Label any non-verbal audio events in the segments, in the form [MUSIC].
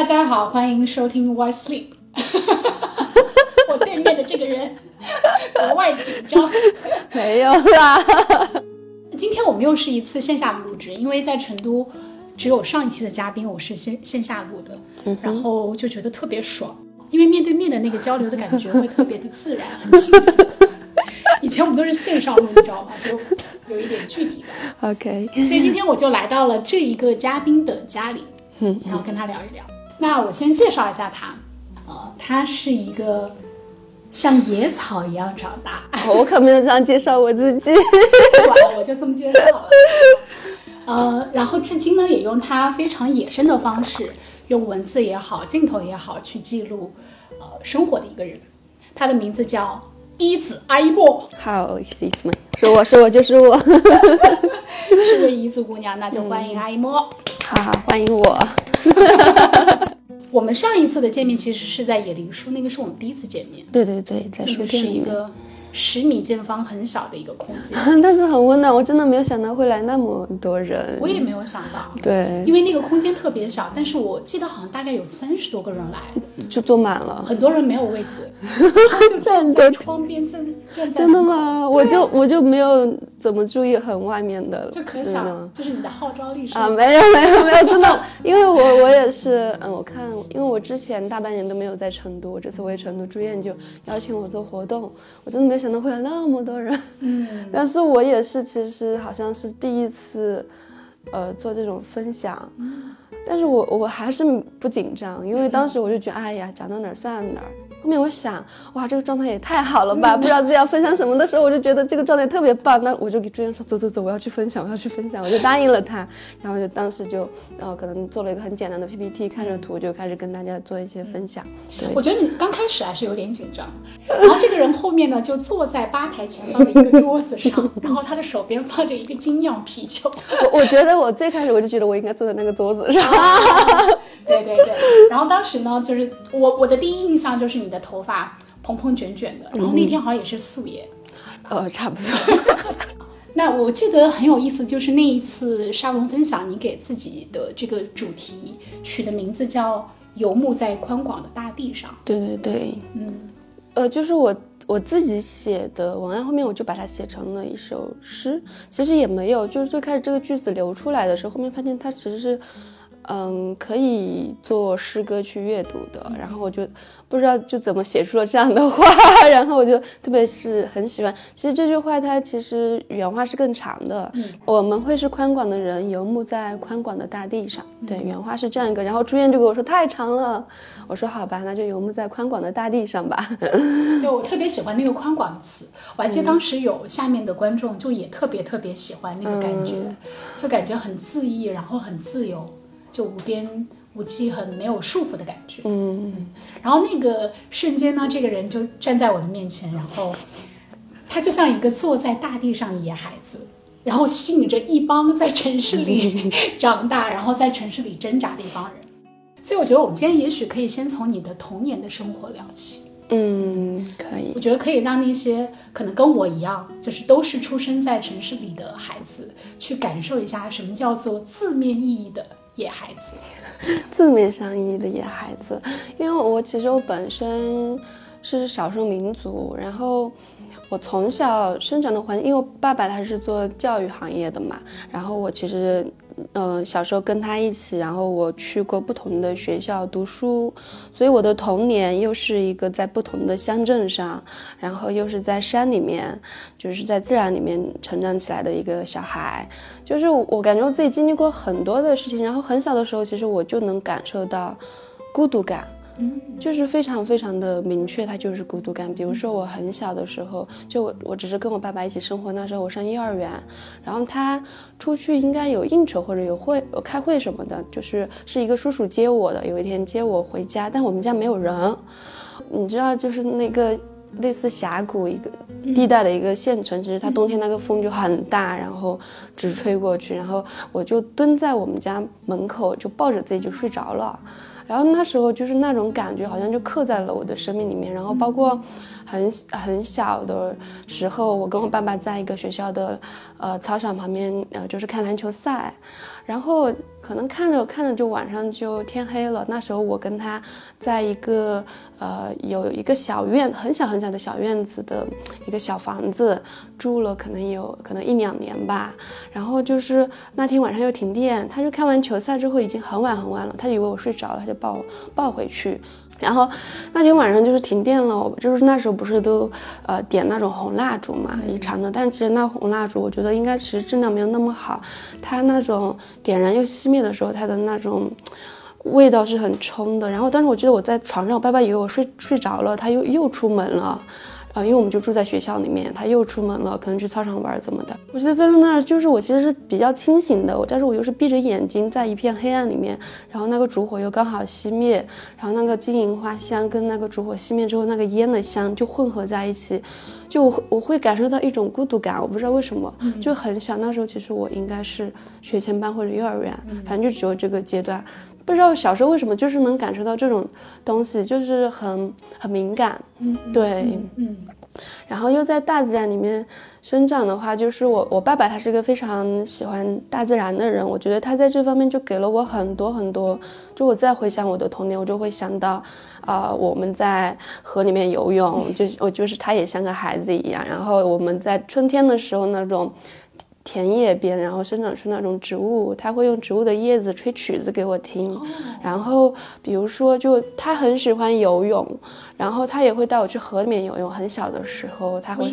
大家好，欢迎收听 Why Sleep。[LAUGHS] 我对面的这个人格外紧张。没有啦。今天我们又是一次线下录制，因为在成都只有上一期的嘉宾我是线线下录的，然后就觉得特别爽，因为面对面的那个交流的感觉会特别的自然，很幸福。[LAUGHS] 以前我们都是线上录，你知道吗？就有一点距离感。[LAUGHS] OK，所以今天我就来到了这一个嘉宾的家里，然后跟他聊一聊。那我先介绍一下他，呃，他是一个像野草一样长大，我可没有这样介绍我自己。[LAUGHS] 我就这么介绍了。呃，然后至今呢，也用他非常野生的方式，用文字也好，镜头也好，去记录呃生活的一个人。他的名字叫一子阿依莫，好，It's me，是我是我就 [LAUGHS] 是我。是位彝族姑娘，那就欢迎阿依莫。好好欢迎我。[LAUGHS] 我们上一次的见面其实是在野林书，那个是我们第一次见面。对对对，在书店里面，一个十米见方很小的一个空间，[LAUGHS] 但是很温暖。我真的没有想到会来那么多人。我也没有想到，对，因为那个空间特别小，但是我记得好像大概有三十多个人来，就坐满了。很多人没有位子，[LAUGHS] 就站在着窗边站站在真的？吗？我就我就没有怎么注意很外面的，就可想，就是你的号召力是啊，没有没有没有，真的，因为我我也是，嗯，我看，因为我之前大半年都没有在成都，我这次回成都住院就邀请我做活动，我真的没想到会有那么多人，嗯，[LAUGHS] 但是我也是，其实好像是第一次，呃，做这种分享，但是我我还是不紧张，因为当时我就觉得，哎呀，讲到哪儿算哪儿。后面我想，哇，这个状态也太好了吧！不知道自己要分享什么的时候，我就觉得这个状态特别棒。那我就给朱元说，走走走，我要去分享，我要去分享，我就 [LAUGHS] 答应了他。然后就当时就，呃，可能做了一个很简单的 PPT，看着图就开始跟大家做一些分享。对，我觉得你刚开始还是有点紧张，然后这个人后面呢就坐在吧台前方的一个桌子上，[LAUGHS] 然后他的手边放着一个精酿啤酒，我我觉得我最开始我就觉得我应该坐在那个桌子上。[LAUGHS] 对对对，然后当时呢，就是我我的第一印象就是你的头发蓬蓬卷卷的，然后那天好像也是素颜。呃，差不多。[LAUGHS] 那我记得很有意思，就是那一次沙龙分享，你给自己的这个主题取的名字叫“游牧在宽广的大地上对对对，嗯，呃，就是我我自己写的文案，后面我就把它写成了一首诗。其实也没有，就是最开始这个句子流出来的时候，后面发现它其实是，嗯，可以做诗歌去阅读的。然后我就不知道就怎么写出了这样的话，[LAUGHS] 然后我就特别是很喜欢。其实这句话它其实原话是更长的，我们会是宽广的人，游牧在宽广的大地上。对，原话是这样一个。然后朱燕就跟我说太长了，我说好吧，那就游牧在宽广的大地上吧。”。对我特别喜欢那个“宽广”的词，我还记得当时有下面的观众就也特别特别喜欢那个感觉，就感觉很恣意，然后很自由，就无边无际，很没有束缚的感觉。嗯嗯，然后那个瞬间呢，这个人就站在我的面前，然后他就像一个坐在大地上的野孩子，然后吸引着一帮在城市里长大，然后在城市里挣扎的一帮人。所以我觉得我们今天也许可以先从你的童年的生活聊起。嗯，可以。我觉得可以让那些可能跟我一样，就是都是出生在城市里的孩子，去感受一下什么叫做字面意义的野孩子。[LAUGHS] 字面上意义的野孩子，因为我其实我本身是少数民族，然后我从小生长的环境，因为我爸爸他是做教育行业的嘛，然后我其实。嗯，小时候跟他一起，然后我去过不同的学校读书，所以我的童年又是一个在不同的乡镇上，然后又是在山里面，就是在自然里面成长起来的一个小孩。就是我感觉我自己经历过很多的事情，然后很小的时候，其实我就能感受到孤独感。嗯，就是非常非常的明确，它就是孤独感。比如说我很小的时候，就我我只是跟我爸爸一起生活，那时候我上幼儿园，然后他出去应该有应酬或者有会有开会什么的，就是是一个叔叔接我的，有一天接我回家，但我们家没有人，你知道，就是那个类似峡谷一个地带的一个县城，其实它冬天那个风就很大，然后直吹过去，然后我就蹲在我们家门口，就抱着自己就睡着了。然后那时候就是那种感觉，好像就刻在了我的生命里面。然后包括很很小的时候，我跟我爸爸在一个学校的呃操场旁边，呃就是看篮球赛，然后可能看着看着就晚上就天黑了。那时候我跟他在一个呃有一个小院很小很小的小院子的一个小房子住了，可能有可能一两年吧。然后就是那天晚上又停电，他就看完球赛之后已经很晚很晚了，他以为我睡着了，他就抱抱回去。然后那天晚上就是停电了，就是那时候不是都呃点那种红蜡烛嘛，一长的，但其实那红蜡烛我觉得应该其实质量没有那么好，它那种点燃又熄灭的时候，它的那种味道是很冲的。然后当时我记得我在床上，我爸爸以为我睡睡着了，他又又出门了。啊，因为我们就住在学校里面，他又出门了，可能去操场玩怎么的。我觉得在那儿就是我其实是比较清醒的，但是我又是闭着眼睛在一片黑暗里面，然后那个烛火又刚好熄灭，然后那个金银花香跟那个烛火熄灭之后那个烟的香就混合在一起，就我我会感受到一种孤独感，我不知道为什么，就很小那时候其实我应该是学前班或者幼儿园，反正就只有这个阶段。不知道小时候为什么就是能感受到这种东西，就是很很敏感，嗯，对，嗯，然后又在大自然里面生长的话，就是我我爸爸他是一个非常喜欢大自然的人，我觉得他在这方面就给了我很多很多。就我再回想我的童年，我就会想到，啊，我们在河里面游泳，就我就是他也像个孩子一样。然后我们在春天的时候那种。田野边，然后生长出那种植物，他会用植物的叶子吹曲子给我听。然后，比如说，就他很喜欢游泳，然后他也会带我去河里面游泳。很小的时候，他会，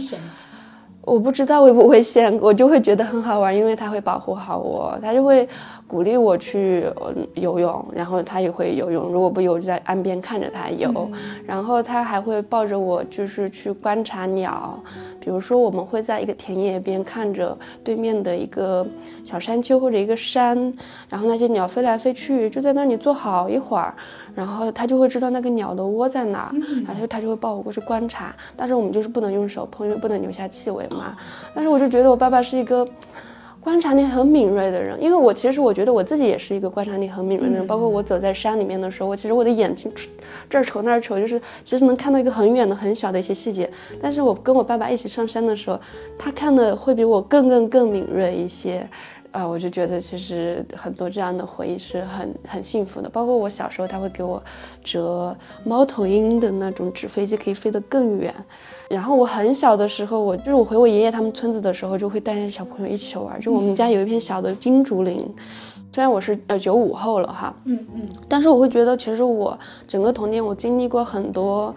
我不知道危不危险，我就会觉得很好玩，因为他会保护好我，他就会。鼓励我去游泳，然后他也会游泳。如果不游，就在岸边看着他游。然后他还会抱着我，就是去观察鸟。比如说，我们会在一个田野边看着对面的一个小山丘或者一个山，然后那些鸟飞来飞去，就在那里坐好一会儿。然后他就会知道那个鸟的窝在哪，然后他就会抱我过去观察。但是我们就是不能用手碰，因为不能留下气味嘛。但是我就觉得我爸爸是一个。观察力很敏锐的人，因为我其实我觉得我自己也是一个观察力很敏锐的人。包括我走在山里面的时候，我其实我的眼睛这儿瞅那儿瞅，就是其实能看到一个很远的、很小的一些细节。但是我跟我爸爸一起上山的时候，他看的会比我更更更敏锐一些。啊，我就觉得其实很多这样的回忆是很很幸福的。包括我小时候，他会给我折猫头鹰的那种纸飞机，可以飞得更远。然后我很小的时候，我就是我回我爷爷他们村子的时候，就会带些小朋友一起玩。就我们家有一片小的金竹林，虽然我是呃九五后了哈，嗯嗯，但是我会觉得其实我整个童年我经历过很多。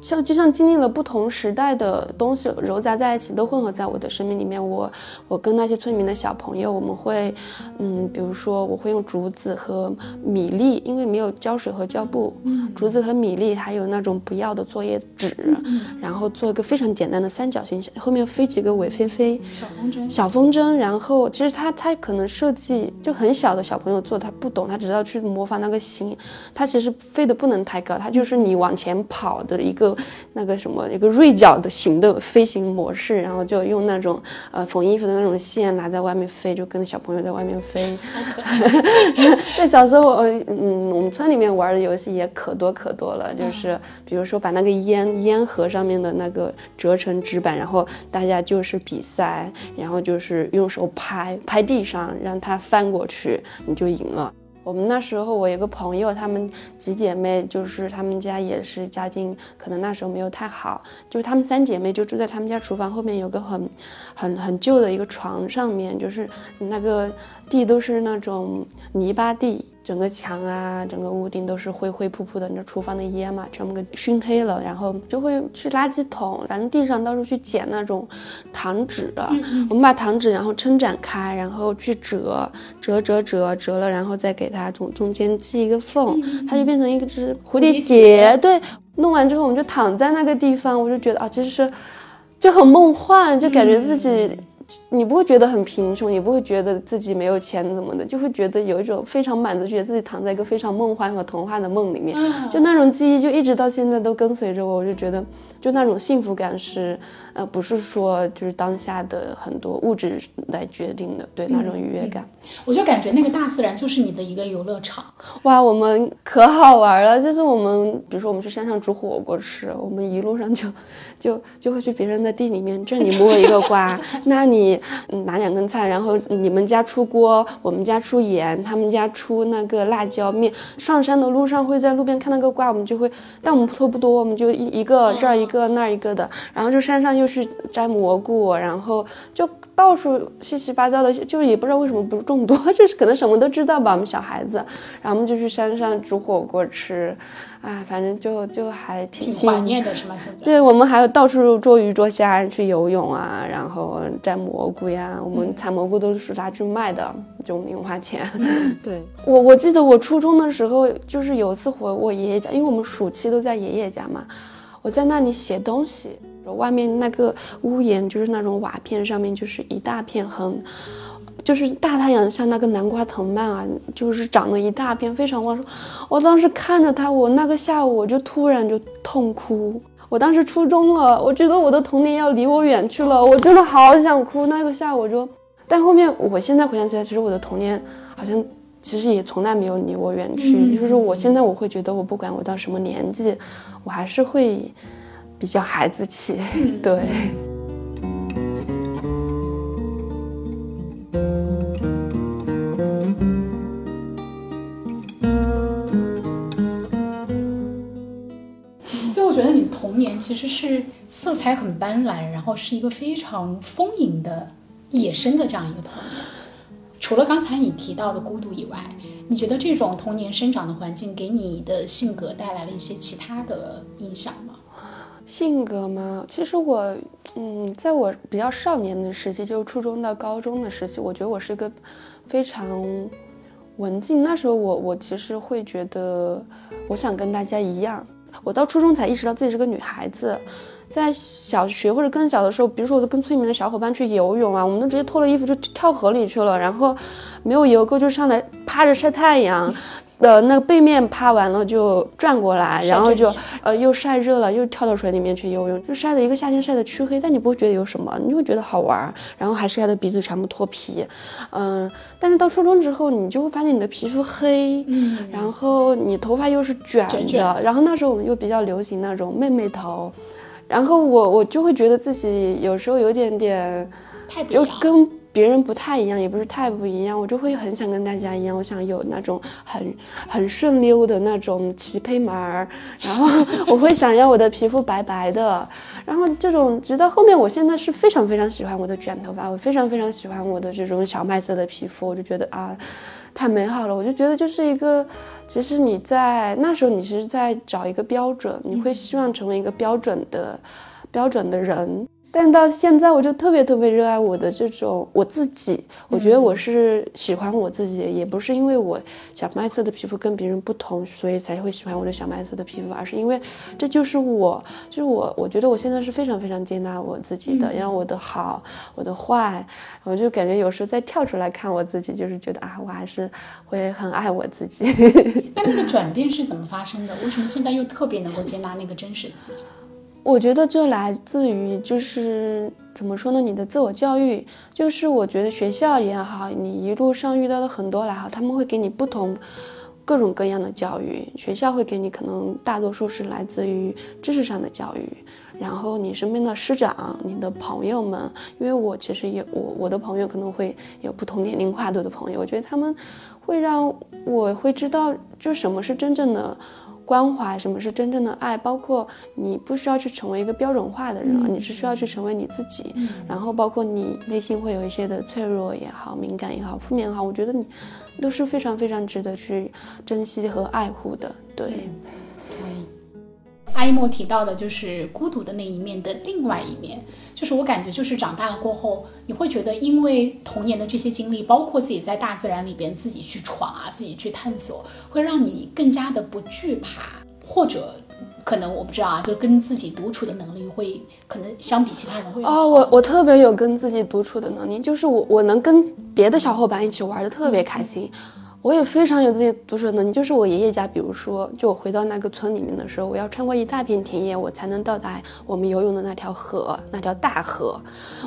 像就像经历了不同时代的东西糅杂在一起，都混合在我的生命里面。我我跟那些村民的小朋友，我们会，嗯，比如说我会用竹子和米粒，因为没有胶水和胶布，嗯，竹子和米粒还有那种不要的作业纸，然后做一个非常简单的三角形，后面飞几个尾飞飞小风筝，小风筝。然后其实他他可能设计就很小的小朋友做，他不懂，他只要去模仿那个形，他其实飞得不能太高，他就是你往前跑的一个。那个什么一个锐角的型的飞行模式，然后就用那种呃缝衣服的那种线拿在外面飞，就跟小朋友在外面飞。[LAUGHS] 那小时候，嗯，我们村里面玩的游戏也可多可多了，就是比如说把那个烟烟盒上面的那个折成纸板，然后大家就是比赛，然后就是用手拍拍地上，让它翻过去，你就赢了。我们那时候，我有个朋友，她们几姐妹，就是她们家也是家境可能那时候没有太好，就是她们三姐妹就住在她们家厨房后面有个很很很旧的一个床上面，就是那个地都是那种泥巴地。整个墙啊，整个屋顶都是灰灰扑扑的，那厨房的烟嘛，全部给熏黑了。然后就会去垃圾桶，反正地上到处去捡那种糖纸。我们把糖纸然后撑展开，然后去折，折折折折了，然后再给它中中间系一个缝，它就变成一个只蝴蝶结。对，弄完之后我们就躺在那个地方，我就觉得啊，其实是就很梦幻，就感觉自己。你不会觉得很贫穷，也不会觉得自己没有钱怎么的，就会觉得有一种非常满足，觉得自己躺在一个非常梦幻和童话的梦里面，就那种记忆就一直到现在都跟随着我，我就觉得。就那种幸福感是，呃，不是说就是当下的很多物质来决定的，对那种愉悦感。我就感觉那个大自然就是你的一个游乐场。哇，我们可好玩了！就是我们，比如说我们去山上煮火锅吃，我们一路上就，就就会去别人的地里面，这你摸一个瓜，[LAUGHS] 那你你拿两根菜，然后你们家出锅，我们家出盐，他们家出那个辣椒面。上山的路上会在路边看那个瓜，我们就会，但我们偷不多，我们就一一个这儿一。个那儿一个的，然后就山上又去摘蘑菇，然后就到处七七八糟的，就是也不知道为什么不众多，[LAUGHS] 就是可能什么都知道吧，我们小孩子，然后我们就去山上煮火锅吃，啊，反正就就还挺怀念的是吗？现在对我们还有到处捉鱼捉虾，去游泳啊，然后摘蘑菇呀，我们采蘑菇都是拿去卖的，就零花钱。[LAUGHS] 对我我记得我初中的时候，就是有一次回我爷爷家，因为我们暑期都在爷爷家嘛。我在那里写东西，外面那个屋檐就是那种瓦片，上面就是一大片很，就是大太阳下那个南瓜藤蔓啊，就是长了一大片，非常旺盛。我当时看着它，我那个下午我就突然就痛哭。我当时初中了，我觉得我的童年要离我远去了，我真的好想哭。那个下午就，但后面我现在回想起来，其实我的童年好像。其实也从来没有离我远去，就是我现在我会觉得，我不管我到什么年纪，我还是会比较孩子气，对。所以我觉得你童年其实是色彩很斑斓，然后是一个非常丰盈的、野生的这样一个童年。除了刚才你提到的孤独以外，你觉得这种童年生长的环境给你的性格带来了一些其他的影响吗？性格吗？其实我，嗯，在我比较少年的时期，就是初中到高中的时期，我觉得我是一个非常文静。那时候我，我其实会觉得，我想跟大家一样。我到初中才意识到自己是个女孩子。在小学或者更小的时候，比如说我跟村里面的小伙伴去游泳啊，我们都直接脱了衣服就跳河里去了，然后没有游够就上来趴着晒太阳，呃，那个背面趴完了就转过来，然后就呃又晒热了，又跳到水里面去游泳，就晒的一个夏天晒的黢黑，但你不会觉得有什么，你会觉得好玩，然后还晒的鼻子全部脱皮，嗯，但是到初中之后，你就会发现你的皮肤黑，嗯，然后你头发又是卷的，然后那时候我们又比较流行那种妹妹头。然后我我就会觉得自己有时候有点点，就跟别人不太一样，也不是太不一样，我就会很想跟大家一样，我想有那种很很顺溜的那种齐胚毛儿，然后我会想要我的皮肤白白的，然后这种直到后面，我现在是非常非常喜欢我的卷头发，我非常非常喜欢我的这种小麦色的皮肤，我就觉得啊。太美好了，我就觉得就是一个，其实你在那时候，你是在找一个标准，你会希望成为一个标准的，标准的人。但到现在，我就特别特别热爱我的这种我自己。我觉得我是喜欢我自己，也不是因为我小麦色的皮肤跟别人不同，所以才会喜欢我的小麦色的皮肤，而是因为这就是我，就是我。我觉得我现在是非常非常接纳我自己的，然后我的好，我的坏，我就感觉有时候再跳出来看我自己，就是觉得啊，我还是会很爱我自己。[LAUGHS] 那那个转变是怎么发生的？为什么现在又特别能够接纳那个真实的自己？我觉得这来自于就是怎么说呢？你的自我教育，就是我觉得学校也好，你一路上遇到的很多来好，他们会给你不同各种各样的教育。学校会给你可能大多数是来自于知识上的教育，然后你身边的师长、你的朋友们，因为我其实也我我的朋友可能会有不同年龄跨度的朋友，我觉得他们会让我会知道，就什么是真正的。关怀什么是真正的爱？包括你不需要去成为一个标准化的人，你只需要去成为你自己。然后包括你内心会有一些的脆弱也好、敏感也好、负面也好，我觉得你都是非常非常值得去珍惜和爱护的。对。阿一莫提到的就是孤独的那一面的另外一面，就是我感觉就是长大了过后，你会觉得因为童年的这些经历，包括自己在大自然里边自己去闯啊，自己去探索，会让你更加的不惧怕，或者。可能我不知道啊，就跟自己独处的能力会可能相比其他人会哦，我我特别有跟自己独处的能力，就是我我能跟别的小伙伴一起玩的特别开心。我也非常有自己独处的能力，就是我爷爷家，比如说，就我回到那个村里面的时候，我要穿过一大片田野，我才能到达我们游泳的那条河，那条大河。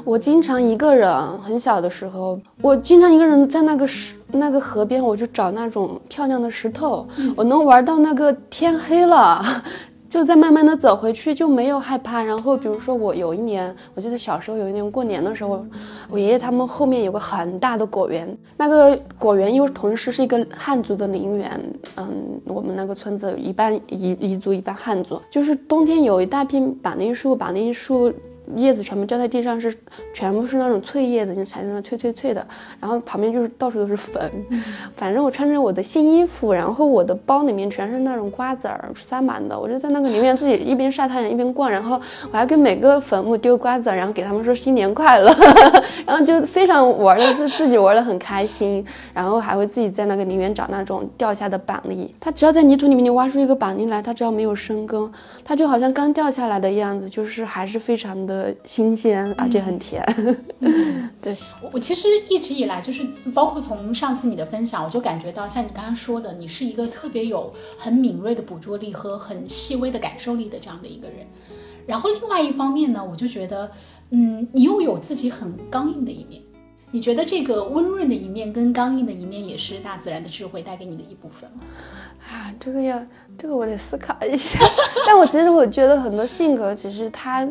我经常一个人，很小的时候，我经常一个人在那个石那个河边，我去找那种漂亮的石头，我能玩到那个天黑了。就在慢慢的走回去，就没有害怕。然后比如说我有一年，我记得小时候有一年过年的时候，我爷爷他们后面有个很大的果园，那个果园又同时是一个汉族的陵园。嗯，我们那个村子一半彝彝族，一半汉族，就是冬天有一大片板栗树，板栗树。叶子全部掉在地上，是全部是那种脆叶子，就踩在那脆脆脆的。然后旁边就是到处都是粉，反正我穿着我的新衣服，然后我的包里面全是那种瓜子儿塞满的。我就在那个里面自己一边晒太阳一边逛，然后我还跟每个坟墓丢瓜子，然后给他们说新年快乐，[LAUGHS] 然后就非常玩的自自己玩的很开心，然后还会自己在那个里面找那种掉下的板栗。它只要在泥土里面你挖出一个板栗来，它只要没有生根，它就好像刚掉下来的样子，就是还是非常的。的新鲜，而且很甜。[LAUGHS] 对我，我其实一直以来就是，包括从上次你的分享，我就感觉到，像你刚刚说的，你是一个特别有很敏锐的捕捉力和很细微的感受力的这样的一个人。然后另外一方面呢，我就觉得，嗯，你又有自己很刚硬的一面。你觉得这个温润的一面跟刚硬的一面，也是大自然的智慧带给你的一部分吗？啊，这个要，这个我得思考一下。[LAUGHS] 但我其实我觉得很多性格，其实它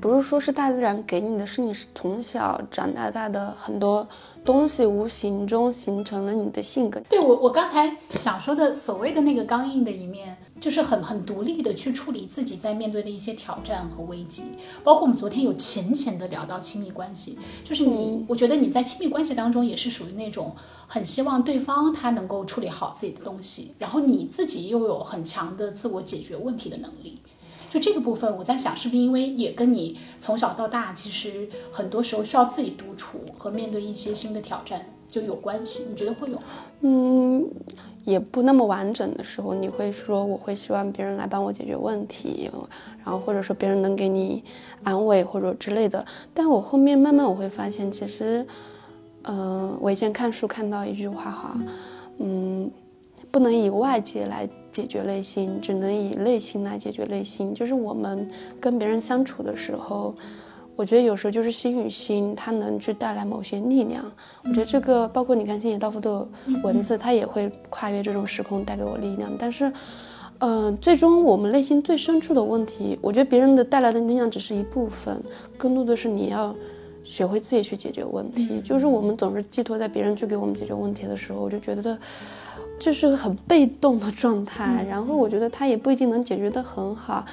不是说是大自然给你的，是你从小长大大的很多。东西无形中形成了你的性格。对我，我刚才想说的所谓的那个刚硬的一面，就是很很独立的去处理自己在面对的一些挑战和危机。包括我们昨天有浅浅的聊到亲密关系，就是你，我觉得你在亲密关系当中也是属于那种很希望对方他能够处理好自己的东西，然后你自己又有很强的自我解决问题的能力。就这个部分，我在想，是不是因为也跟你从小到大，其实很多时候需要自己独处和面对一些新的挑战就有关系？你觉得会有？嗯，也不那么完整的时候，你会说我会希望别人来帮我解决问题，然后或者说别人能给你安慰或者之类的。但我后面慢慢我会发现，其实，嗯，我以前看书看到一句话哈，嗯。不能以外界来解决内心，只能以内心来解决内心。就是我们跟别人相处的时候，我觉得有时候就是心与心，它能去带来某些力量。我觉得这个包括你看星野道夫的文字，它也会跨越这种时空带给我力量。但是，嗯，最终我们内心最深处的问题，我觉得别人的带来的力量只是一部分，更多的是你要学会自己去解决问题。就是我们总是寄托在别人去给我们解决问题的时候，我就觉得。就是很被动的状态，然后我觉得他也不一定能解决的很好。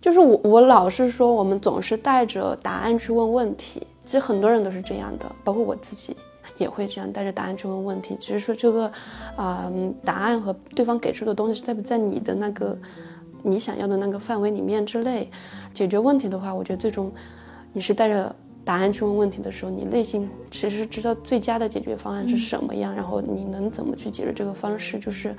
就是我，我老是说，我们总是带着答案去问问题。其实很多人都是这样的，包括我自己也会这样带着答案去问问题。只是说这个，啊，答案和对方给出的东西在不在你的那个你想要的那个范围里面之内？解决问题的话，我觉得最终你是带着。答案去问问题的时候，你内心其实知道最佳的解决方案是什么样，然后你能怎么去解决这个方式，就是，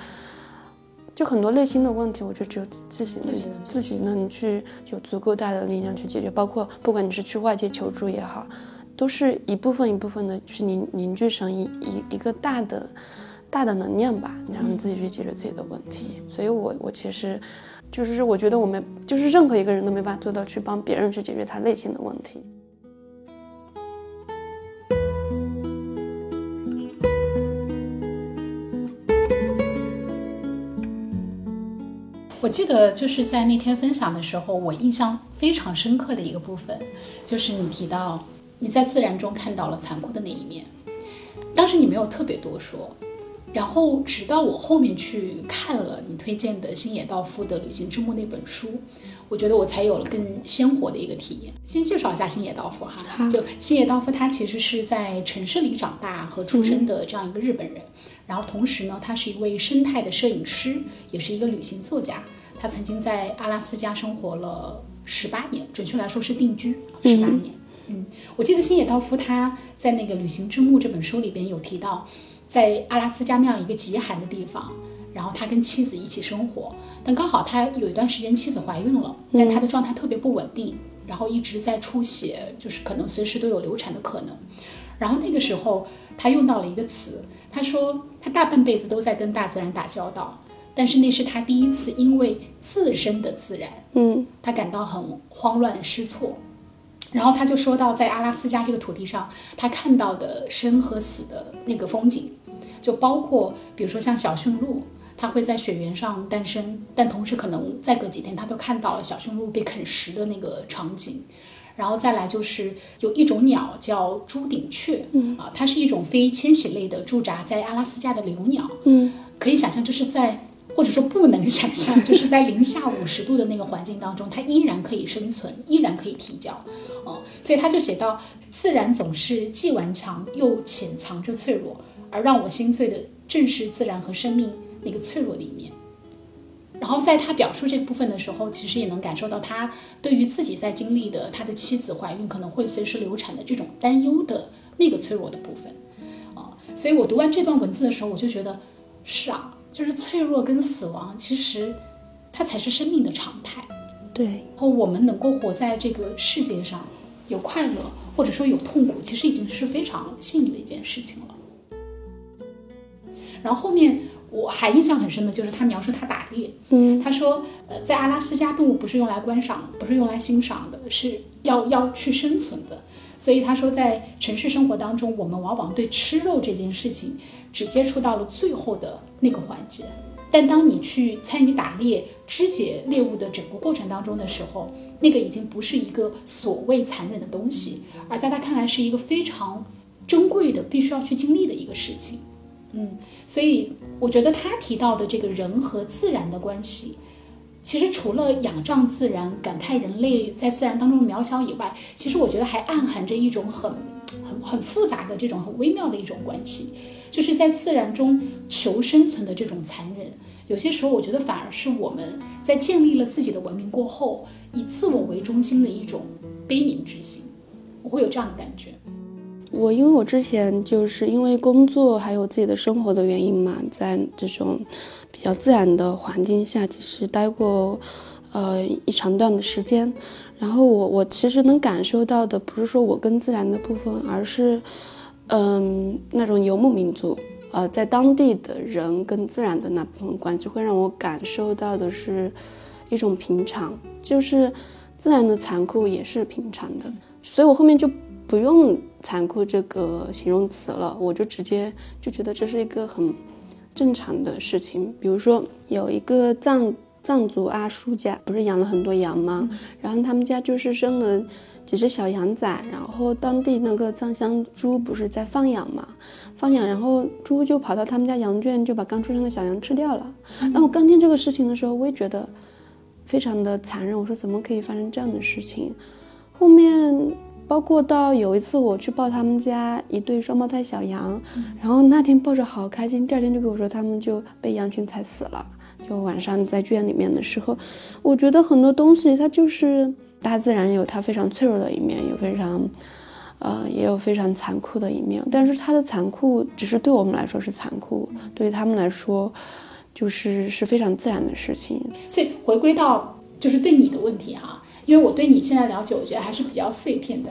就很多内心的问题，我觉得只有自己能自己能去有足够大的力量去解决。包括不管你是去外界求助也好，都是一部分一部分的去凝凝聚成一一一个大的大的能量吧，然后你自己去解决自己的问题。所以我我其实就是我觉得我们就是任何一个人都没办法做到去帮别人去解决他内心的问题。我记得就是在那天分享的时候，我印象非常深刻的一个部分，就是你提到你在自然中看到了残酷的那一面。当时你没有特别多说，然后直到我后面去看了你推荐的星野道夫的《旅行之墓》那本书，我觉得我才有了更鲜活的一个体验。先介绍一下星野道夫哈，就星野道夫他其实是在城市里长大和出生的这样一个日本人，然后同时呢，他是一位生态的摄影师，也是一个旅行作家。他曾经在阿拉斯加生活了十八年，准确来说是定居十八年。嗯，我记得星野道夫他在那个《旅行之墓》这本书里边有提到，在阿拉斯加那样一个极寒的地方，然后他跟妻子一起生活，但刚好他有一段时间妻子怀孕了，但他的状态特别不稳定，然后一直在出血，就是可能随时都有流产的可能。然后那个时候他用到了一个词，他说他大半辈子都在跟大自然打交道，但是那是他第一次因为自身的自然，嗯，他感到很慌乱失措。然后他就说到，在阿拉斯加这个土地上，他看到的生和死的那个风景，就包括比如说像小驯鹿，它会在雪原上诞生，但同时可能再隔几天，他都看到了小驯鹿被啃食的那个场景。然后再来就是有一种鸟叫朱顶雀，嗯啊，它是一种非迁徙类的驻扎在阿拉斯加的留鸟，嗯，可以想象就是在。或者说不能想象，[LAUGHS] 就是在零下五十度的那个环境当中，它依然可以生存，依然可以提交，哦，所以他就写到，自然总是既顽强又潜藏着脆弱，而让我心碎的正是自然和生命那个脆弱的一面。然后在他表述这部分的时候，其实也能感受到他对于自己在经历的他的妻子怀孕可能会随时流产的这种担忧的那个脆弱的部分，啊，所以我读完这段文字的时候，我就觉得是啊。就是脆弱跟死亡，其实它才是生命的常态。对，然后我们能够活在这个世界上，有快乐或者说有痛苦，其实已经是非常幸运的一件事情了。然后后面我还印象很深的就是他描述他打猎，嗯，他说，呃，在阿拉斯加，动物不是用来观赏，不是用来欣赏的，是要要去生存的。所以他说，在城市生活当中，我们往往对吃肉这件事情。只接触到了最后的那个环节，但当你去参与打猎、肢解猎物的整个过程当中的时候，那个已经不是一个所谓残忍的东西，而在他看来是一个非常珍贵的、必须要去经历的一个事情。嗯，所以我觉得他提到的这个人和自然的关系，其实除了仰仗自然、感慨人类在自然当中渺小以外，其实我觉得还暗含着一种很、很、很复杂的这种很微妙的一种关系。就是在自然中求生存的这种残忍，有些时候我觉得反而是我们在建立了自己的文明过后，以自我为中心的一种悲悯之心。我会有这样的感觉。我因为我之前就是因为工作还有自己的生活的原因嘛，在这种比较自然的环境下，其实待过呃一长段的时间。然后我我其实能感受到的，不是说我跟自然的部分，而是。嗯，那种游牧民族，呃，在当地的人跟自然的那部分关系，会让我感受到的是一种平常，就是自然的残酷也是平常的。所以我后面就不用残酷这个形容词了，我就直接就觉得这是一个很正常的事情。比如说有一个藏藏族阿叔家，不是养了很多羊吗？然后他们家就是生了。几只小羊仔，然后当地那个藏香猪不是在放养嘛，放养，然后猪就跑到他们家羊圈，就把刚出生的小羊吃掉了。那我刚听这个事情的时候，我也觉得非常的残忍。我说怎么可以发生这样的事情？后面包括到有一次我去抱他们家一对双胞胎小羊，然后那天抱着好开心，第二天就跟我说他们就被羊群踩死了。就晚上在剧院里面的时候，我觉得很多东西它就是。大自然有它非常脆弱的一面，有非常，呃，也有非常残酷的一面。但是它的残酷只是对我们来说是残酷，对于他们来说，就是是非常自然的事情。所以回归到就是对你的问题哈，因为我对你现在了解，我觉得还是比较碎片的。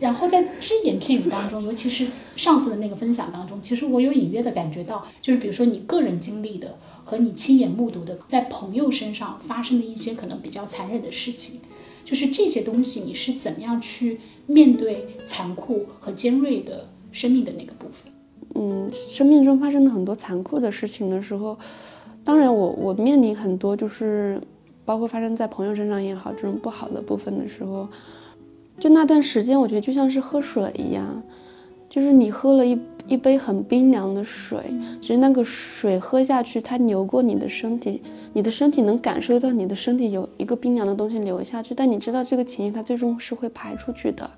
然后在只言片语当中，尤其是上次的那个分享当中，其实我有隐约的感觉到，就是比如说你个人经历的和你亲眼目睹的，在朋友身上发生的一些可能比较残忍的事情。就是这些东西，你是怎么样去面对残酷和尖锐的生命的那个部分？嗯，生命中发生的很多残酷的事情的时候，当然我我面临很多，就是包括发生在朋友身上也好，这种不好的部分的时候，就那段时间，我觉得就像是喝水一样，就是你喝了一。一杯很冰凉的水，其实那个水喝下去，它流过你的身体，你的身体能感受到你的身体有一个冰凉的东西流下去，但你知道这个情绪它最终是会排出去的，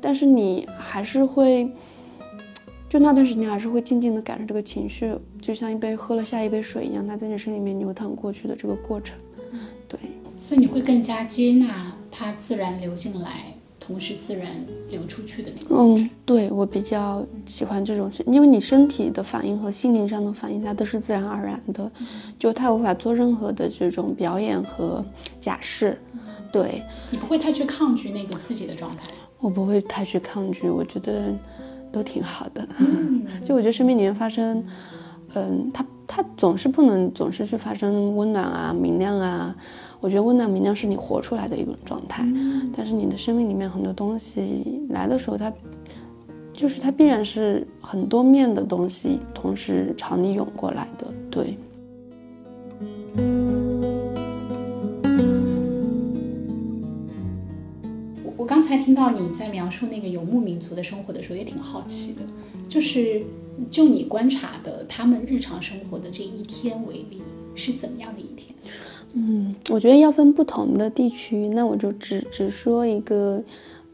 但是你还是会，就那段时间还是会静静的感受这个情绪，就像一杯喝了下一杯水一样，它在你身里面流淌过去的这个过程，对，所以你会更加接纳它自然流进来。同时自然流出去的那种。嗯，对我比较喜欢这种，因为你身体的反应和心灵上的反应，它都是自然而然的，就它无法做任何的这种表演和假释。对你不会太去抗拒那个自己的状态，我不会太去抗拒，我觉得都挺好的。[LAUGHS] 就我觉得生命里面发生，嗯，它它总是不能总是去发生温暖啊、明亮啊。我觉得温暖明亮是你活出来的一种状态，但是你的生命里面很多东西来的时候，它就是它必然是很多面的东西同时朝你涌过来的。对。我我刚才听到你在描述那个游牧民族的生活的时候，也挺好奇的，就是就你观察的他们日常生活的这一天为例，是怎么样的一天？嗯，我觉得要分不同的地区，那我就只只说一个，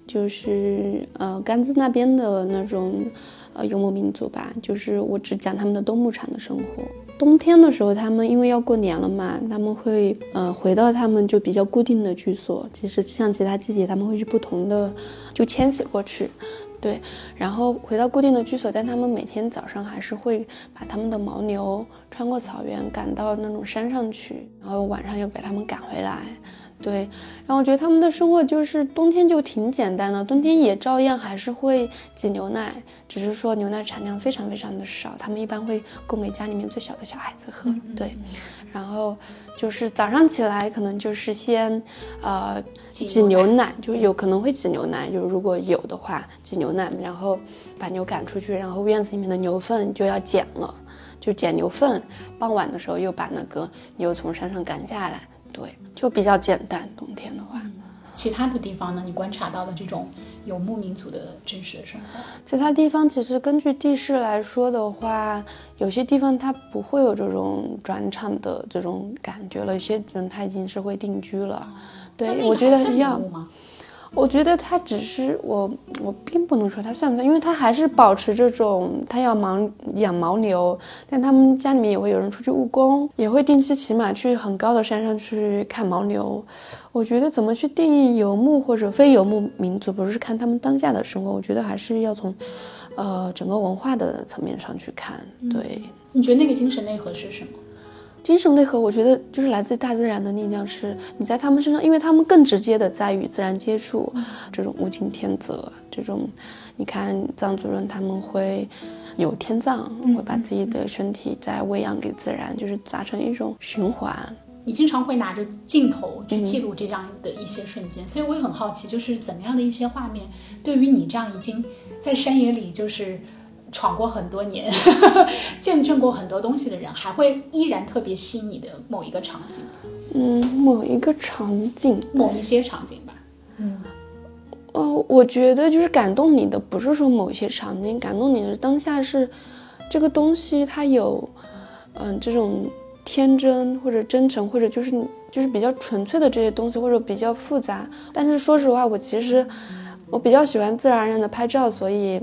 就是呃甘孜那边的那种呃游牧民族吧，就是我只讲他们的冬牧场的生活。冬天的时候，他们因为要过年了嘛，他们会呃回到他们就比较固定的居所。其实像其他季节，他们会去不同的就迁徙过去。对，然后回到固定的居所，但他们每天早上还是会把他们的牦牛穿过草原赶到那种山上去，然后晚上又给他们赶回来。对，然后我觉得他们的生活就是冬天就挺简单的，冬天也照样还是会挤牛奶，只是说牛奶产量非常非常的少，他们一般会供给家里面最小的小孩子喝。对，然后就是早上起来可能就是先，呃，挤牛奶，就有可能会挤牛奶，就如果有的话挤牛奶，然后把牛赶出去，然后院子里面的牛粪就要捡了，就捡牛粪，傍晚的时候又把那个牛从山上赶下来。对，就比较简单。冬天的话，其他的地方呢？你观察到的这种游牧民族的真实的生活，其他地方其实根据地势来说的话，有些地方它不会有这种转场的这种感觉了，有些人他已经是会定居了。对，我觉得要。我觉得他只是我，我并不能说他算不算，因为他还是保持这种，他要忙养牦牛，但他们家里面也会有人出去务工，也会定期骑马去很高的山上去看牦牛。我觉得怎么去定义游牧或者非游牧民族，不是看他们当下的生活，我觉得还是要从，呃，整个文化的层面上去看。对，你觉得那个精神内核是什么？精神内核，我觉得就是来自大自然的力量，是你在他们身上，因为他们更直接的在与自然接触，这种物竞天择，这种，你看藏族人他们会有天葬，会把自己的身体再喂养给自然，就是达成一种循环。你经常会拿着镜头去记录这样的一些瞬间，所以我也很好奇，就是怎么样的一些画面，对于你这样已经在山野里就是。闯过很多年，[LAUGHS] 见证过很多东西的人，还会依然特别吸引你的某一个场景。嗯，某一个场景，某一些场景吧。嗯，呃，我觉得就是感动你的，不是说某一些场景，感动你的当下是这个东西，它有，嗯，这种天真或者真诚，或者就是就是比较纯粹的这些东西，或者比较复杂。但是说实话，我其实我比较喜欢自然而然的拍照，所以。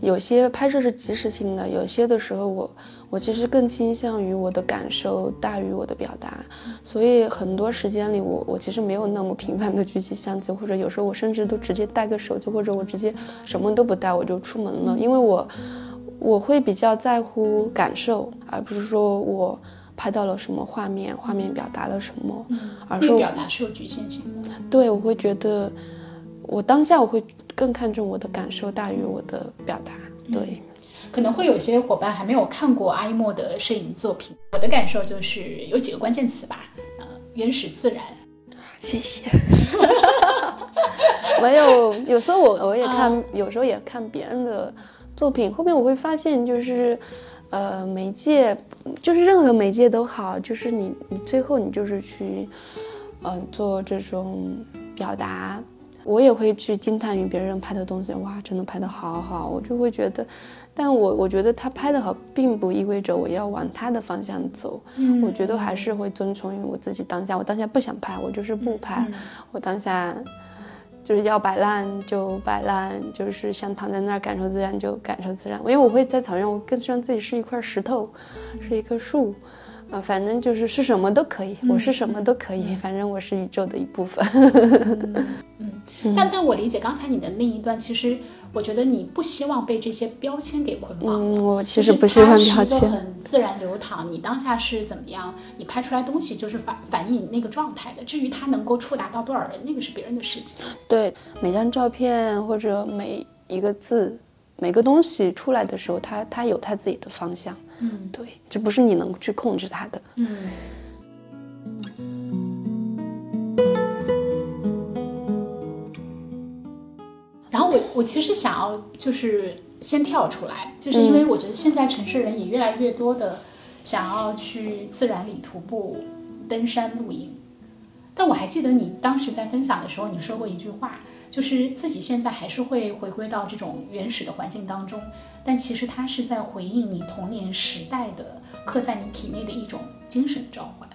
有些拍摄是即时性的，有些的时候我我其实更倾向于我的感受大于我的表达，所以很多时间里我我其实没有那么频繁的举起相机，或者有时候我甚至都直接带个手机，或者我直接什么都不带我就出门了，因为我我会比较在乎感受，而不是说我拍到了什么画面，画面表达了什么，而是表达是有局限性的。对，我会觉得我当下我会。更看重我的感受大于我的表达，对，可能会有些伙伴还没有看过阿依莫的摄影作品。我的感受就是有几个关键词吧，呃，原始自然。谢谢。[LAUGHS] 没有，有时候我我也看，有时候也看别人的作品。后面我会发现，就是呃，媒介就是任何媒介都好，就是你你最后你就是去，呃，做这种表达。我也会去惊叹于别人拍的东西，哇，真的拍得好好，我就会觉得，但我我觉得他拍得好，并不意味着我要往他的方向走。嗯，我觉得还是会遵从于我自己当下，我当下不想拍，我就是不拍，我当下就是要摆烂就摆烂，就是想躺在那儿感受自然就感受自然。因为我会在草原，我更希望自己是一块石头，是一棵树。呃，反正就是是什么都可以，我是什么都可以，反正我是宇宙的一部分。嗯，但但我理解刚才你的那一段，其实我觉得你不希望被这些标签给捆绑。嗯，我其实不喜欢它是一个标签。很自然流淌，你当下是怎么样，你拍出来东西就是反反映你那个状态的。至于它能够触达到多少人，那个是别人的事情。对，每张照片或者每一个字、每个东西出来的时候，它它有它自己的方向。嗯对，这不是你能去控制它的。嗯。然后我我其实想要就是先跳出来，就是因为我觉得现在城市人也越来越多的想要去自然里徒步、登山、露营。但我还记得你当时在分享的时候，你说过一句话，就是自己现在还是会回归到这种原始的环境当中，但其实它是在回应你童年时代的刻在你体内的一种精神召唤。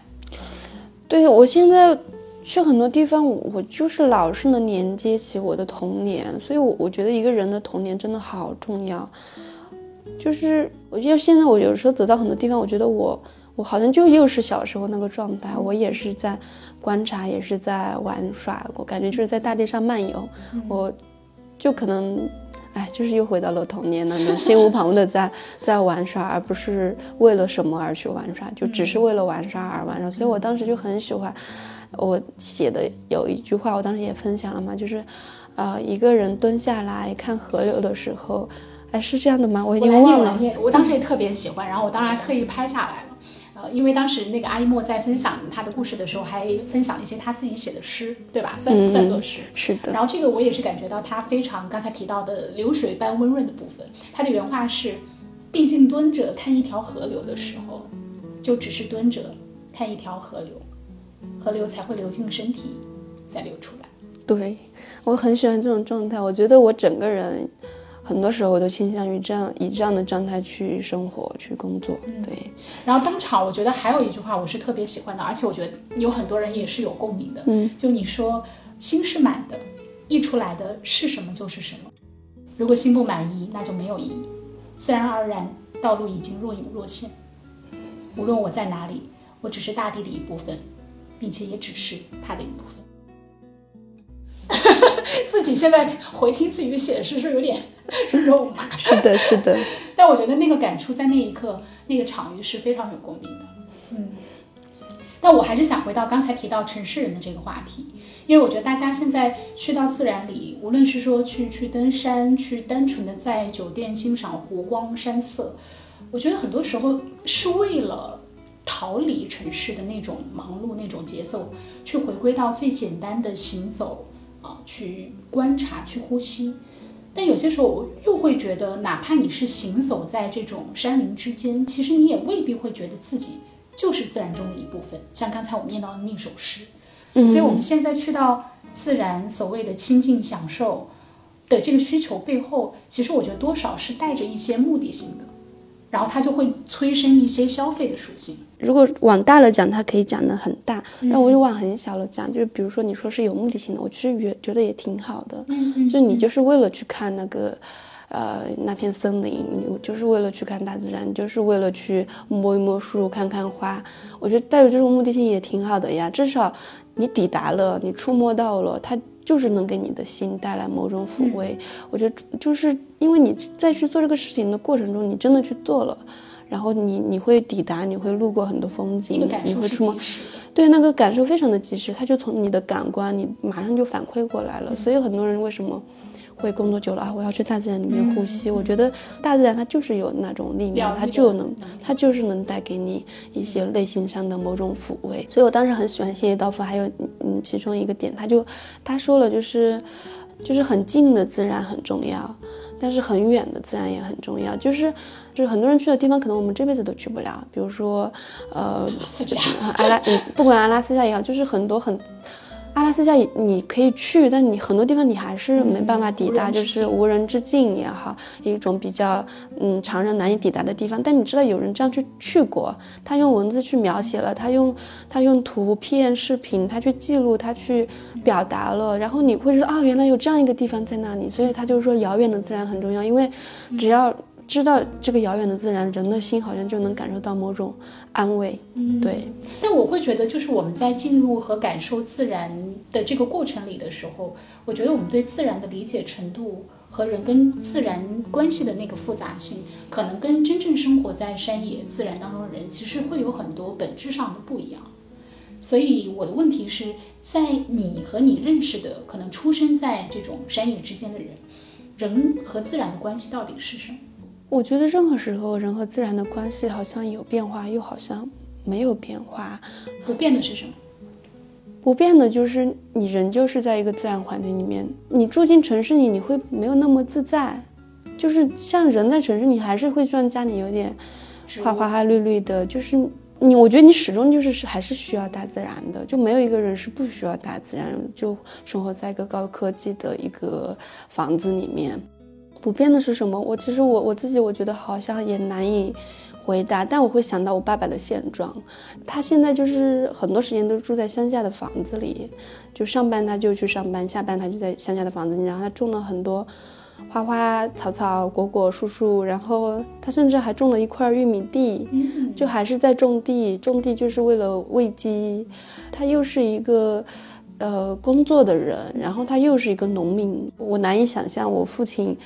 对我现在去很多地方，我就是老是能连接起我的童年，所以我我觉得一个人的童年真的好重要。就是我觉得现在我有时候走到很多地方，我觉得我我好像就又是小时候那个状态，我也是在观察，也是在玩耍，我感觉就是在大地上漫游，我就可能。哎，就是又回到了童年那种心无旁骛的在 [LAUGHS] 在玩耍，而不是为了什么而去玩耍，就只是为了玩耍而玩耍。所以我当时就很喜欢我写的有一句话，我当时也分享了嘛，就是，呃，一个人蹲下来看河流的时候，哎，是这样的吗？我已经忘了我当时也特别喜欢，然后我当然特意拍下来了。呃，因为当时那个阿依莫在分享他的故事的时候，还分享了一些他自己写的诗，对吧？算、嗯算作诗。是的，然后这个我也是感觉到他非常刚才提到的流水般温润的部分。他的原话是：毕竟蹲着看一条河流的时候，就只是蹲着看一条河流，河流才会流进身体，再流出来。对我很喜欢这种状态。我觉得我整个人很多时候都倾向于这样以这样的状态去生活、去工作。对，然后当场，我觉得还有一句话我是特别喜欢的，而且我觉得有很多人也是有共鸣的。嗯，就你说心是满的，溢出来的是什么就是什么。如果心不满意，那就没有意义，自然而然道路已经若隐若现。无论我在哪里，我只是大地的一部分，并且也只是它的一部分。[LAUGHS] 自己现在回听自己的写的诗，是有点 [LAUGHS] 肉麻。是的，是的。[LAUGHS] 但我觉得那个感触在那一刻、那个场域是非常有共鸣的。嗯，但我还是想回到刚才提到城市人的这个话题，因为我觉得大家现在去到自然里，无论是说去去登山，去单纯的在酒店欣赏湖光山色，我觉得很多时候是为了逃离城市的那种忙碌、那种节奏，去回归到最简单的行走啊，去观察、去呼吸。但有些时候，我又会觉得，哪怕你是行走在这种山林之间，其实你也未必会觉得自己就是自然中的一部分。像刚才我们念到的那首诗，嗯所以我们现在去到自然，所谓的亲近享受的这个需求背后，其实我觉得多少是带着一些目的性的，然后它就会催生一些消费的属性。如果往大了讲，它可以讲得很大；那我就往很小了讲，就是比如说你说是有目的性的，我其实觉觉得也挺好的。嗯就你就是为了去看那个，呃，那片森林，你就是为了去看大自然，就是为了去摸一摸树、看看花。我觉得带有这种目的性也挺好的呀，至少你抵达了，你触摸到了，它就是能给你的心带来某种抚慰。我觉得就是因为你在去做这个事情的过程中，你真的去做了。然后你你会抵达，你会路过很多风景，你会触摸。对那个感受非常的及时，它就从你的感官，你马上就反馈过来嗯了。所以很多人为什么会工作久了啊，我要去大自然里面呼嗯吸？我觉得大自然它就是有那种力量，它就能它就是能带给你一些内心上的某种抚慰。所以我当时很喜欢谢谢道夫，还有嗯其中一个点，他就他说了就是就是很近的自然很重要。但是很远的自然也很重要，就是就是很多人去的地方，可能我们这辈子都去不了。比如说，呃，阿拉，[LAUGHS] 嗯，不管阿拉斯加也好，就是很多很，阿拉斯加你可以去，但你很多地方你还是没办法抵达，就是无人之境也好，一种比较嗯常人难以抵达的地方。但你知道有人这样去去过，他用文字去描写了，他用他用图片、视频，他去记录，他去表达了，然后你会知道啊，原来有这样一个地方在那里。所以他就是说，遥远的自然很重要，因为只要知道这个遥远的自然，人的心好像就能感受到某种安慰。嗯，对。但我会觉得，就是我们在进入和感受自然的这个过程里的时候，我觉得我们对自然的理解程度和人跟自然关系的那个复杂性，可能跟真正生活在山野自然当中的人，其实会有很多本质上的不一样。所以我的问题是在你和你认识的可能出生在这种山野之间的人，人和自然的关系到底是什么？我觉得任何时候人和自然的关系好像有变化，又好像没有变化。不变的是什么？不变的就是你人就是在一个自然环境里面，你住进城市里，你会没有那么自在。就是像人在城市你，还是会希望家里有点花花花绿绿的。就是你，我觉得你始终就是是还是需要大自然的，就没有一个人是不需要大自然，就生活在一个高科技的一个房子里面。不变的是什么？我其实我我自己我觉得好像也难以回答，但我会想到我爸爸的现状，他现在就是很多时间都住在乡下的房子里，就上班他就去上班，下班他就在乡下的房子里，然后他种了很多花花草草、果果树树，然后他甚至还种了一块玉米地，就还是在种地，种地就是为了喂鸡，他又是一个。呃，工作的人，然后他又是一个农民，我难以想象我父亲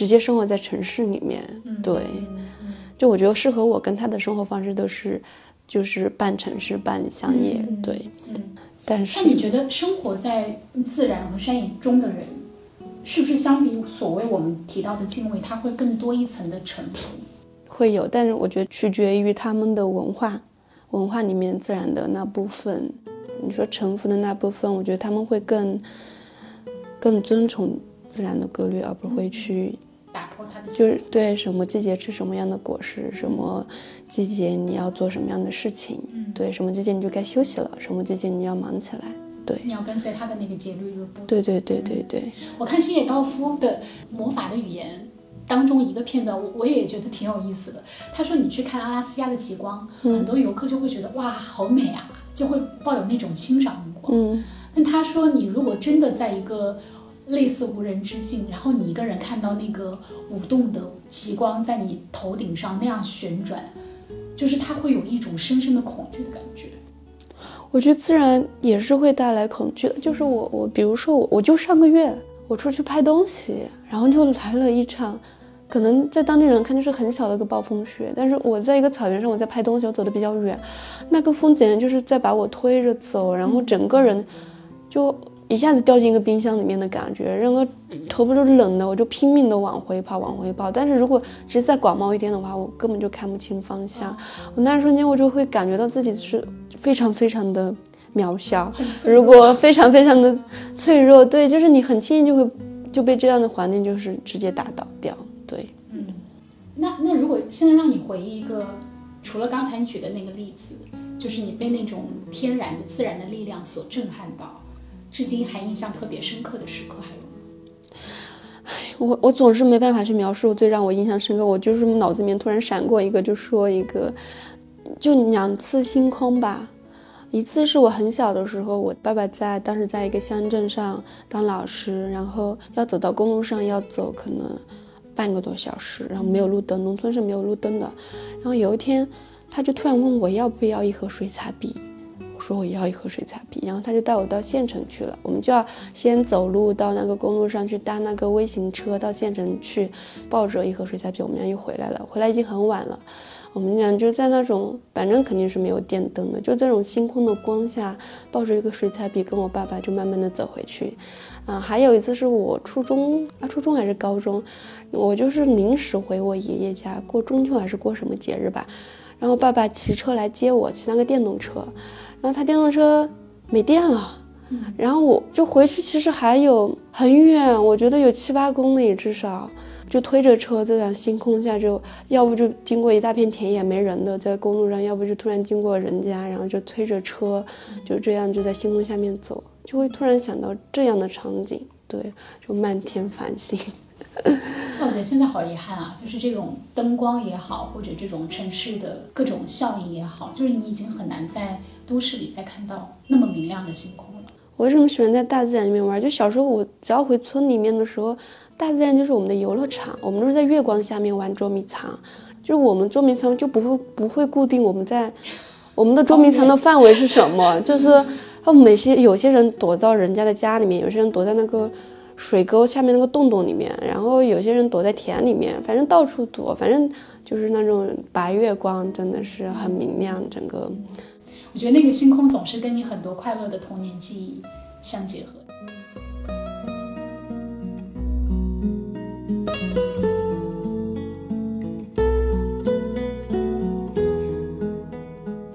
直接生活在城市里面。对，就我觉得适合我跟他的生活方式都是，就是半城市半乡野。对，但是那你觉得生活在自然和山野中的人，是不是相比所谓我们提到的敬畏，他会更多一层的臣服？会有，但是我觉得取决于他们的文化，文化里面自然的那部分。你说臣服的那部分，我觉得他们会更更遵从自然的规律，而不会去打破它的。就是对什么季节吃什么样的果实，什么季节你要做什么样的事情，对什么季节你就该休息了，什么季节你要忙起来，对。你要跟随他的那个节律。对对对对对。我看星野道夫的魔法的语言当中一个片段，我我也觉得挺有意思的。他说你去看阿拉斯加的极光，很多游客就会觉得哇，好美啊。就会抱有那种欣赏目光。嗯，但他说，你如果真的在一个类似无人之境，然后你一个人看到那个舞动的极光在你头顶上那样旋转，就是他会有一种深深的恐惧的感觉。我觉得自然也是会带来恐惧的。就是我我比如说我我就上个月我出去拍东西，然后就来了一场。可能在当地人看就是很小的一个暴风雪，但是我在一个草原上，我在拍东西，我走的比较远，那个风简直就是在把我推着走，然后整个人就一下子掉进一个冰箱里面的感觉，整个头发都是冷的，我就拼命的往回跑，往回跑。但是如果其实再广袤一点的话，我根本就看不清方向，我那瞬间我就会感觉到自己是非常非常的渺小，如果非常非常的脆弱，对，就是你很轻易就会就被这样的环境就是直接打倒掉。对，嗯，那那如果现在让你回忆一个，除了刚才你举的那个例子，就是你被那种天然的自然的力量所震撼到，至今还印象特别深刻的时刻还有吗？唉，我我总是没办法去描述最让我印象深刻，我就是脑子里面突然闪过一个，就说一个，就两次星空吧，一次是我很小的时候，我爸爸在当时在一个乡镇上当老师，然后要走到公路上要走可能。半个多小时，然后没有路灯，农村是没有路灯的。然后有一天，他就突然问我要不要一盒水彩笔，说我要一盒水彩笔。然后他就带我到县城去了，我们就要先走路到那个公路上去搭那个微型车到县城去，抱着一盒水彩笔，我们俩又回来了。回来已经很晚了。我们俩就在那种，反正肯定是没有电灯的，就这种星空的光下，抱着一个水彩笔，跟我爸爸就慢慢的走回去。啊，还有一次是我初中啊，初中还是高中，我就是临时回我爷爷家过中秋还是过什么节日吧，然后爸爸骑车来接我，骑那个电动车，然后他电动车没电了，然后我就回去，其实还有很远，我觉得有七八公里至少。就推着车在那星空下，就要不就经过一大片田野没人的，在公路上，要不就突然经过人家，然后就推着车，就这样就在星空下面走，就会突然想到这样的场景，对，就漫天繁星。[LAUGHS] 那我觉得现在好遗憾啊，就是这种灯光也好，或者这种城市的各种效应也好，就是你已经很难在都市里再看到那么明亮的星空了。我为什么喜欢在大自然里面玩？就小时候我只要回村里面的时候，大自然就是我们的游乐场，我们都是在月光下面玩捉迷藏。就是我们捉迷藏就不会不会固定我们在我们的捉迷藏的范围是什么，就是 [LAUGHS] 每些有些人躲到人家的家里面，有些人躲在那个水沟下面那个洞洞里面，然后有些人躲在田里面，反正到处躲，反正就是那种白月光真的是很明亮，整个。我觉得那个星空总是跟你很多快乐的童年记忆相结合。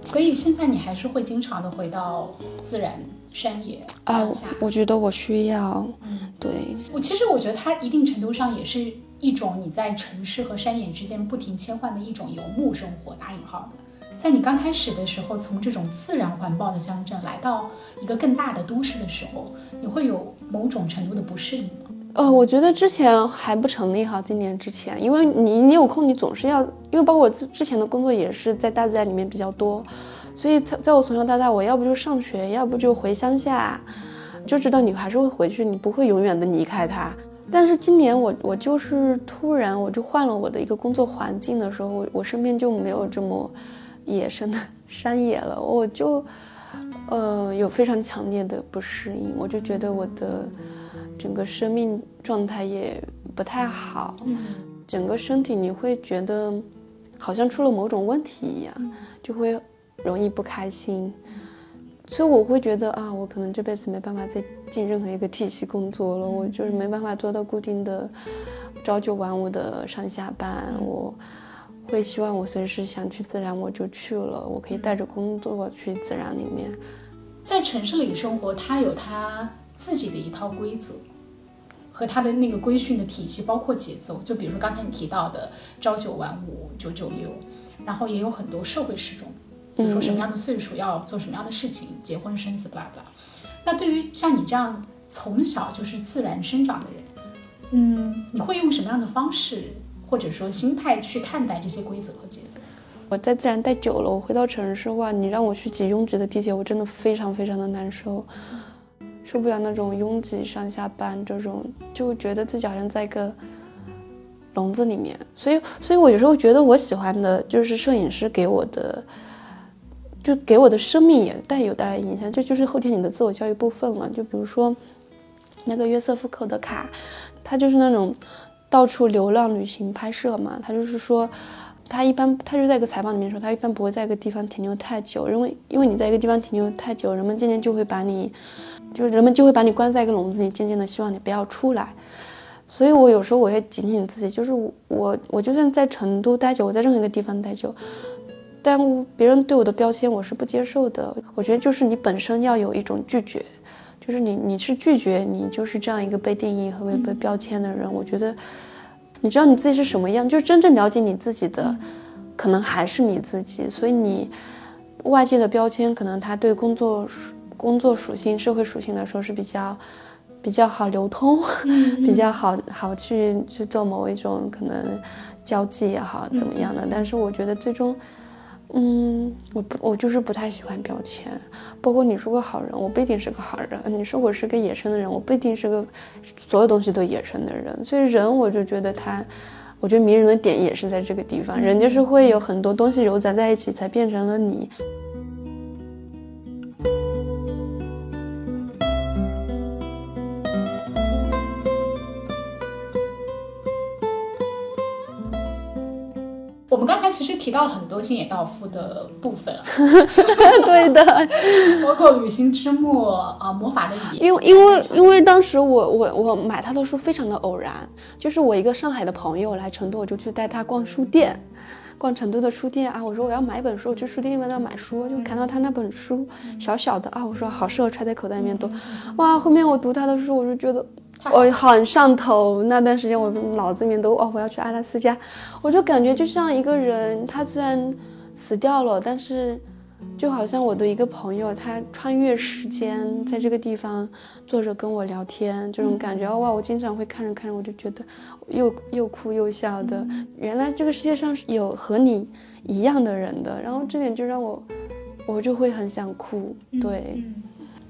所以现在你还是会经常的回到自然山野乡下。我觉得我需要，嗯，对我其实我觉得它一定程度上也是一种你在城市和山野之间不停切换的一种游牧生活，打引号的。在你刚开始的时候，从这种自然环抱的乡镇来到一个更大的都市的时候，你会有某种程度的不适应吗？呃，我觉得之前还不成立哈，今年之前，因为你你有空，你总是要，因为包括我之之前的工作也是在大自然里面比较多，所以在在我从小到大，我要不就上学，要不就回乡下，就知道你还是会回去，你不会永远的离开他。但是今年我我就是突然我就换了我的一个工作环境的时候，我身边就没有这么。野生的山野了，我就，呃，有非常强烈的不适应，我就觉得我的整个生命状态也不太好，整个身体你会觉得好像出了某种问题一样，就会容易不开心，所以我会觉得啊，我可能这辈子没办法再进任何一个 [LAUGHS] 体系工作了，我就是没办法做到固定的朝九晚五的上下班，我。会希望我随时想去自然我就去了，我可以带着工作去自然里面。在城市里生活，它有它自己的一套规则和它的那个规训的体系，包括节奏。就比如说刚才你提到的朝九晚五、九九六，然后也有很多社会时钟，比如说什么样的岁数要做什么样的事情，结婚生子，巴拉巴拉。那对于像你这样从小就是自然生长的人，嗯，你会用什么样的方式？或者说心态去看待这些规则和节奏。我在自然待久了，我回到城市话，你让我去挤拥挤的地铁，我真的非常非常的难受，受不了那种拥挤上下班这种，就觉得自己好像在一个笼子里面。所以，所以我有时候觉得我喜欢的就是摄影师给我的，就给我的生命也带有带来影响。这就是后天你的自我教育部分了。就比如说那个约瑟夫·寇德卡，他就是那种。到处流浪旅行拍摄嘛，他就是说，他一般他就在一个采访里面说，他一般不会在一个地方停留太久，因为因为你在一个地方停留太久，人们渐渐就会把你，就是人们就会把你关在一个笼子里，渐渐的希望你不要出来。所以我有时候我会警醒自己，就是我我就算在成都待久，我在任何一个地方待久，但别人对我的标签我是不接受的。我觉得就是你本身要有一种拒绝。就是你，你是拒绝你就是这样一个被定义和被被标签的人。我觉得，你知道你自己是什么样，就是真正了解你自己的，可能还是你自己。所以你外界的标签，可能它对工作工作属性、社会属性来说是比较比较好流通，[LAUGHS] 比较好好去去做某一种可能交际也好怎么样的。但是我觉得最终。嗯，我不，我就是不太喜欢标签。包括你说个好人，我不一定是个好人；你说我是个野生的人，我不一定是个所有东西都野生的人。所以人，我就觉得他，我觉得迷人的点也是在这个地方。人就是会有很多东西揉杂在一起，才变成了你。我们刚才其实提到了很多星野道夫的部分，[LAUGHS] 对的，[LAUGHS] 包括《旅行之末》啊，《魔法的语言》。因为因为因为当时我我我买他的书非常的偶然，就是我一个上海的朋友来成都，我就去带他逛书店，逛成都的书店啊。我说我要买一本书，我去书店里面要买书，就看到他那本书小小的啊，我说好适合揣在口袋里面读。哇，后面我读他的书，我就觉得。我很上头，那段时间我脑子里面都哦，我要去阿拉斯加，我就感觉就像一个人，他虽然死掉了，但是就好像我的一个朋友，他穿越时间，在这个地方坐着跟我聊天，这种感觉哇，我经常会看着看着，我就觉得又又哭又笑的。原来这个世界上是有和你一样的人的，然后这点就让我，我就会很想哭。对。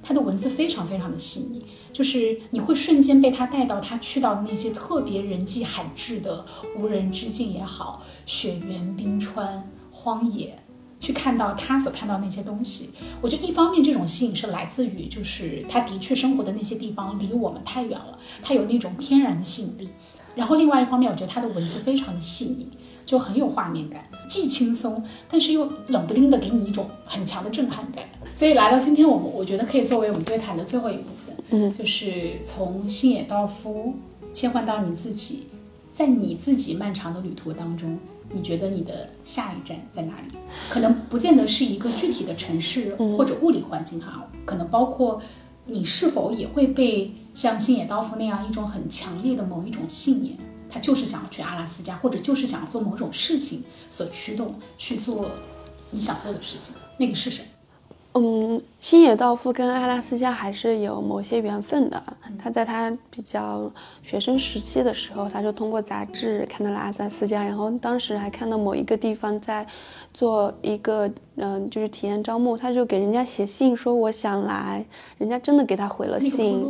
他的文字非常非常的细腻，就是你会瞬间被他带到他去到的那些特别人迹罕至的无人之境也好，雪原冰川荒野。去看到他所看到那些东西，我觉得一方面这种吸引是来自于，就是他的确生活的那些地方离我们太远了，他有那种天然的吸引力。然后另外一方面，我觉得他的文字非常的细腻，就很有画面感，既轻松，但是又冷不丁的给你一种很强的震撼感。所以来到今天，我们我觉得可以作为我们对谈的最后一部分，嗯，就是从星野道夫切换到你自己，在你自己漫长的旅途当中。你觉得你的下一站在哪里？可能不见得是一个具体的城市或者物理环境哈，可能包括你是否也会被像星野道夫那样一种很强烈的某一种信念，他就是想要去阿拉斯加，或者就是想要做某种事情所驱动去做你想做的事情，那个是什么？嗯，星野道夫跟阿拉斯加还是有某些缘分的。他在他比较学生时期的时候，他就通过杂志看到了阿拉斯加，然后当时还看到某一个地方在做一个嗯，就是体验招募，他就给人家写信说我想来，人家真的给他回了信，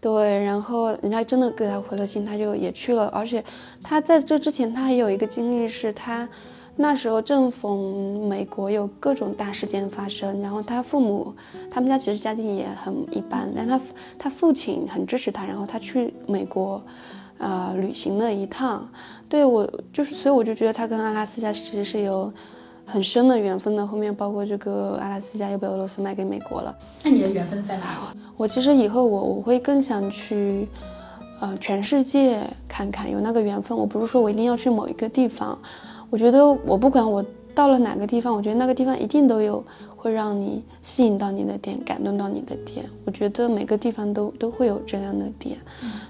对，然后人家真的给他回了信，他就也去了。而且他在这之前，他还有一个经历是他。那时候正逢美国有各种大事件发生，然后他父母，他们家其实家境也很一般，但他他父亲很支持他，然后他去美国，呃，旅行了一趟。对我就是，所以我就觉得他跟阿拉斯加其实是有很深的缘分呢。后面包括这个阿拉斯加又被俄罗斯卖给美国了。那你的缘分在哪里？我其实以后我我会更想去，呃，全世界看看，有那个缘分。我不是说我一定要去某一个地方。我觉得我不管我到了哪个地方，我觉得那个地方一定都有会让你吸引到你的点，感动到你的点。我觉得每个地方都都会有这样的点，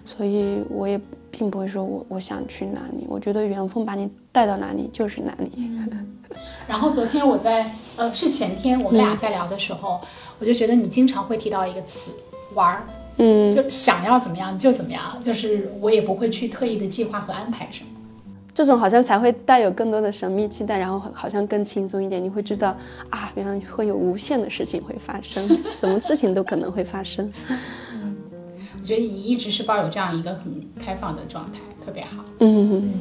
所以我也并不会说我我想去哪里。我觉得缘分把你带到哪里就是哪里。然后昨天我在呃是前天我们俩在聊的时候，我就觉得你经常会提到一个词玩儿，嗯，就想要怎么样就怎么样，就是我也不会去特意的计划和安排什么。这种好像才会带有更多的神秘期待，然后好像更轻松一点。你会知道啊，原来会有无限的事情会发生，什么事情都可能会发生。嗯，我觉得你一直是抱有这样一个很开放的状态，特别好。嗯嗯，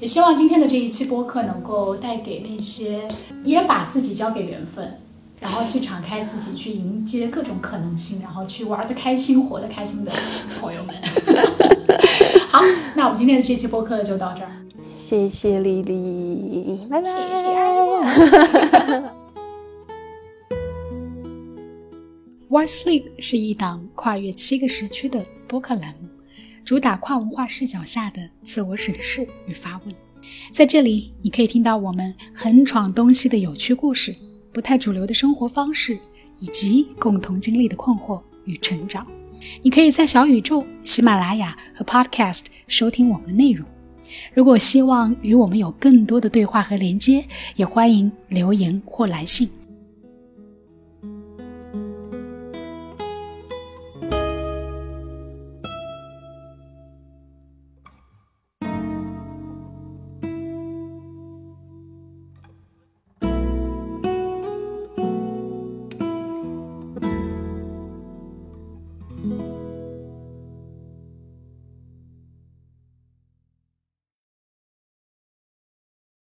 也希望今天的这一期播客能够带给那些也把自己交给缘分，然后去敞开自己，去迎接各种可能性，然后去玩的开心、活得开心的朋友们。[LAUGHS] 好，那我们今天的这期播客就到这儿。谢谢丽丽，拜拜。谢谢阿莫。Why Sleep 是一档跨越七个时区的播客栏目，主打跨文化视角下的自我审视与发问。在这里，你可以听到我们横闯东西的有趣故事，不太主流的生活方式，以及共同经历的困惑与成长。你可以在小宇宙、喜马拉雅和 Podcast 收听我们的内容。如果希望与我们有更多的对话和连接，也欢迎留言或来信。